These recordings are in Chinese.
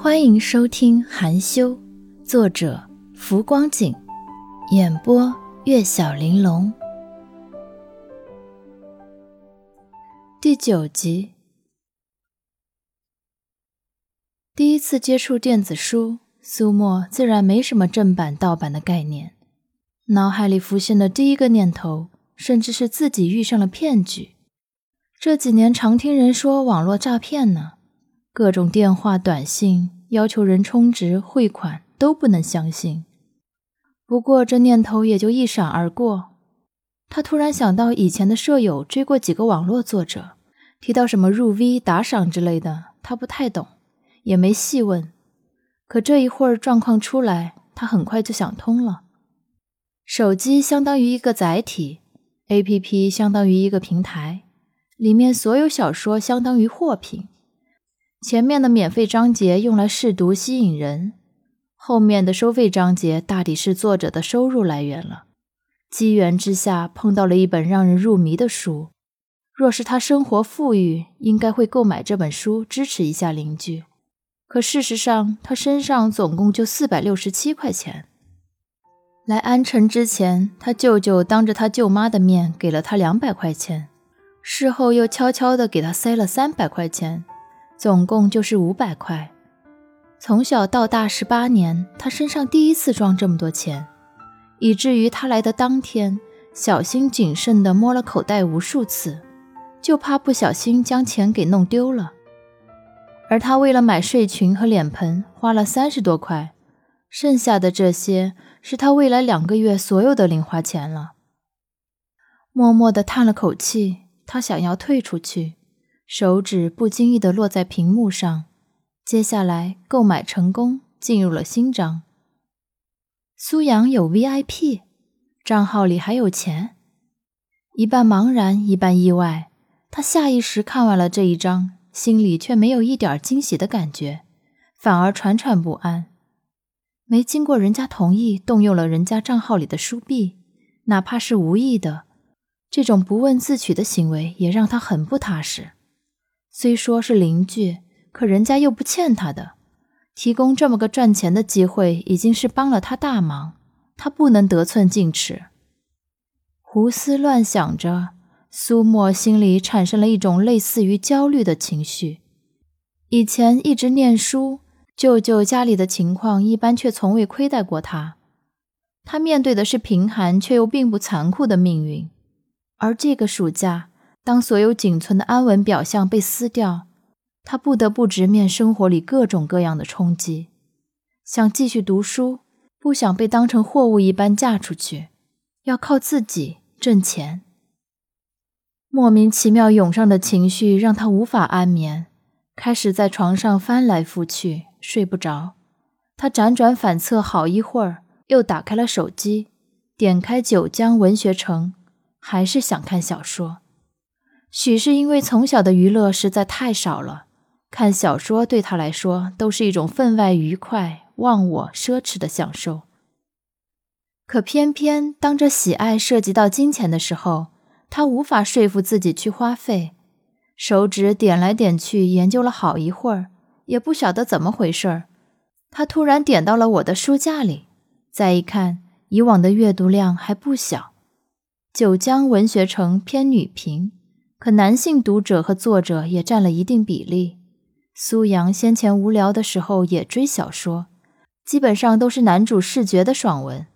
欢迎收听《含羞》，作者浮光景，演播月小玲珑，第九集。第一次接触电子书，苏沫自然没什么正版盗版的概念，脑海里浮现的第一个念头，甚至是自己遇上了骗局。这几年常听人说网络诈骗呢。各种电话、短信要求人充值、汇款都不能相信。不过这念头也就一闪而过。他突然想到以前的舍友追过几个网络作者，提到什么入 V 打赏之类的，他不太懂，也没细问。可这一会儿状况出来，他很快就想通了。手机相当于一个载体，APP 相当于一个平台，里面所有小说相当于货品。前面的免费章节用来试读吸引人，后面的收费章节大抵是作者的收入来源了。机缘之下碰到了一本让人入迷的书，若是他生活富裕，应该会购买这本书支持一下邻居。可事实上，他身上总共就四百六十七块钱。来安城之前，他舅舅当着他舅妈的面给了他两百块钱，事后又悄悄地给他塞了三百块钱。总共就是五百块。从小到大十八年，他身上第一次装这么多钱，以至于他来的当天，小心谨慎地摸了口袋无数次，就怕不小心将钱给弄丢了。而他为了买睡裙和脸盆，花了三十多块，剩下的这些是他未来两个月所有的零花钱了。默默地叹了口气，他想要退出去。手指不经意地落在屏幕上，接下来购买成功，进入了新章。苏阳有 VIP，账号里还有钱，一半茫然，一半意外。他下意识看完了这一章，心里却没有一点惊喜的感觉，反而惴惴不安。没经过人家同意，动用了人家账号里的书币，哪怕是无意的，这种不问自取的行为也让他很不踏实。虽说是邻居，可人家又不欠他的，提供这么个赚钱的机会，已经是帮了他大忙，他不能得寸进尺。胡思乱想着，苏沫心里产生了一种类似于焦虑的情绪。以前一直念书，舅舅家里的情况一般，却从未亏待过他。他面对的是贫寒却又并不残酷的命运，而这个暑假。当所有仅存的安稳表象被撕掉，他不得不直面生活里各种各样的冲击。想继续读书，不想被当成货物一般嫁出去，要靠自己挣钱。莫名其妙涌上的情绪让他无法安眠，开始在床上翻来覆去，睡不着。他辗转反侧好一会儿，又打开了手机，点开九江文学城，还是想看小说。许是因为从小的娱乐实在太少了，看小说对他来说都是一种分外愉快、忘我、奢侈的享受。可偏偏当这喜爱涉及到金钱的时候，他无法说服自己去花费。手指点来点去，研究了好一会儿，也不晓得怎么回事儿。他突然点到了我的书架里，再一看，以往的阅读量还不小。九江文学城偏女频。可男性读者和作者也占了一定比例。苏阳先前无聊的时候也追小说，基本上都是男主视觉的爽文，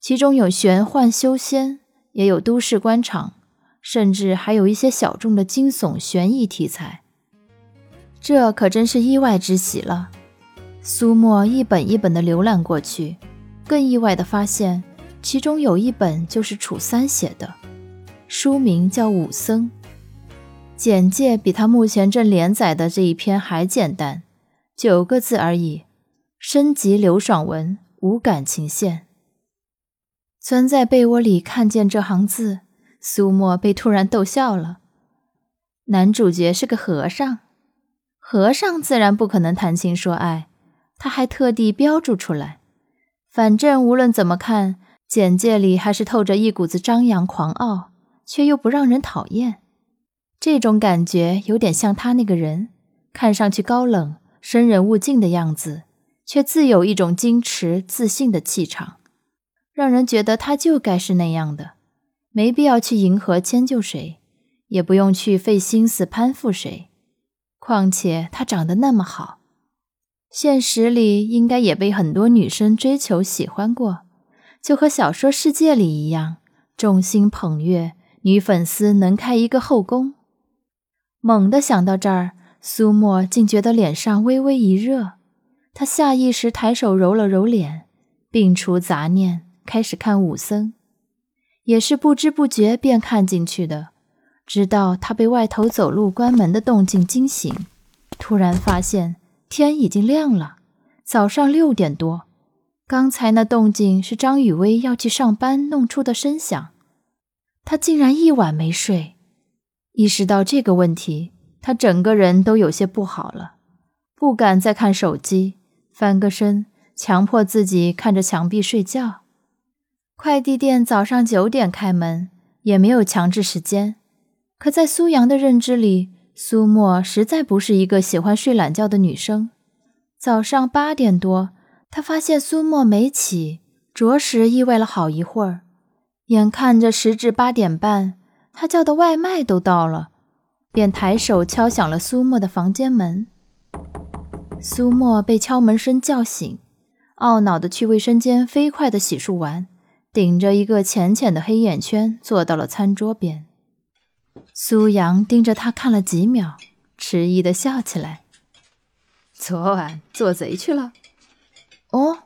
其中有玄幻修仙，也有都市官场，甚至还有一些小众的惊悚悬疑题材。这可真是意外之喜了。苏沫一本一本的浏览过去，更意外的发现，其中有一本就是楚三写的。书名叫《武僧》，简介比他目前正连载的这一篇还简单，九个字而已。升级刘爽文，无感情线。钻在被窝里看见这行字，苏沫被突然逗笑了。男主角是个和尚，和尚自然不可能谈情说爱，他还特地标注出来。反正无论怎么看，简介里还是透着一股子张扬狂傲。却又不让人讨厌，这种感觉有点像他那个人，看上去高冷、生人勿近的样子，却自有一种矜持自信的气场，让人觉得他就该是那样的，没必要去迎合迁就谁，也不用去费心思攀附谁。况且他长得那么好，现实里应该也被很多女生追求喜欢过，就和小说世界里一样，众星捧月，女粉丝能开一个后宫。猛地想到这儿。苏沫竟觉得脸上微微一热，他下意识抬手揉了揉脸，摒除杂念，开始看武僧。也是不知不觉便看进去的，直到他被外头走路关门的动静惊醒，突然发现天已经亮了，早上六点多。刚才那动静是张雨薇要去上班弄出的声响，他竟然一晚没睡。意识到这个问题。他整个人都有些不好了，不敢再看手机，翻个身，强迫自己看着墙壁睡觉。快递店早上九点开门，也没有强制时间。可在苏阳的认知里，苏沫实在不是一个喜欢睡懒觉的女生。早上八点多，他发现苏沫没起，着实意外了好一会儿。眼看着时至八点半，他叫的外卖都到了。便抬手敲响了苏沫的房间门。苏沫被敲门声叫醒，懊恼地去卫生间飞快地洗漱完，顶着一个浅浅的黑眼圈坐到了餐桌边。苏阳盯着他看了几秒，迟疑地笑起来：“昨晚做贼去了？”哦。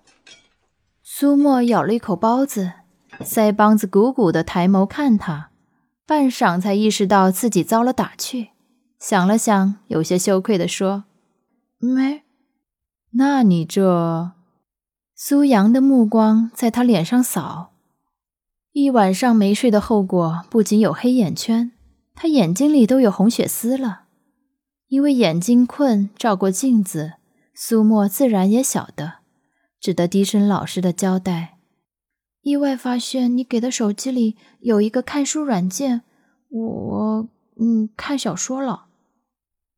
苏沫咬了一口包子，腮帮子鼓鼓的，抬眸看他。半晌才意识到自己遭了打趣，想了想，有些羞愧地说：“没。”那你这……苏阳的目光在他脸上扫，一晚上没睡的后果不仅有黑眼圈，他眼睛里都有红血丝了。因为眼睛困，照过镜子，苏沫自然也晓得，只得低声老实的交代。意外发现你给的手机里有一个看书软件，我嗯看小说了。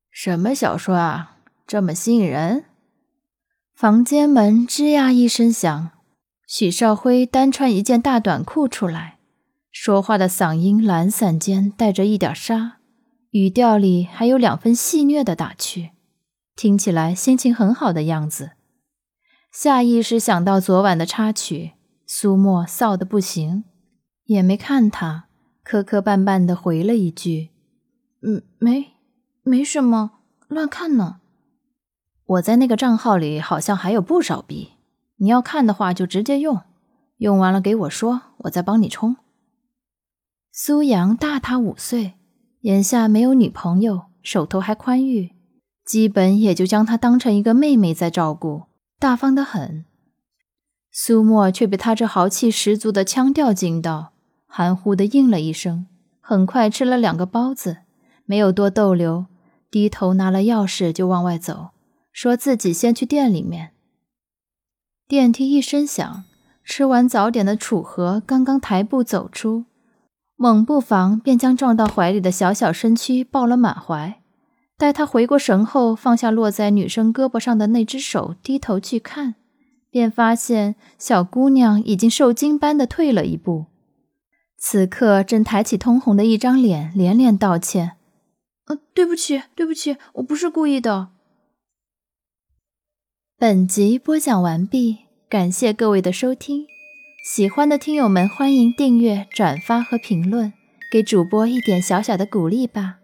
什么小说啊？这么吸引人？房间门吱呀一声响，许少辉单穿一件大短裤出来，说话的嗓音懒散间带着一点沙，语调里还有两分戏谑的打趣，听起来心情很好的样子。下意识想到昨晚的插曲。苏沫臊得不行，也没看他，磕磕绊绊的回了一句：“嗯，没，没什么，乱看呢。我在那个账号里好像还有不少币，你要看的话就直接用，用完了给我说，我再帮你充。”苏阳大他五岁，眼下没有女朋友，手头还宽裕，基本也就将她当成一个妹妹在照顾，大方得很。苏沫却被他这豪气十足的腔调惊到，含糊的应了一声，很快吃了两个包子，没有多逗留，低头拿了钥匙就往外走，说自己先去店里面。电梯一声响，吃完早点的楚河刚刚抬步走出，猛不防便将撞到怀里的小小身躯抱了满怀。待他回过神后，放下落在女生胳膊上的那只手，低头去看。便发现小姑娘已经受惊般的退了一步，此刻正抬起通红的一张脸，连连道歉：“呃，对不起，对不起，我不是故意的。”本集播讲完毕，感谢各位的收听，喜欢的听友们欢迎订阅、转发和评论，给主播一点小小的鼓励吧。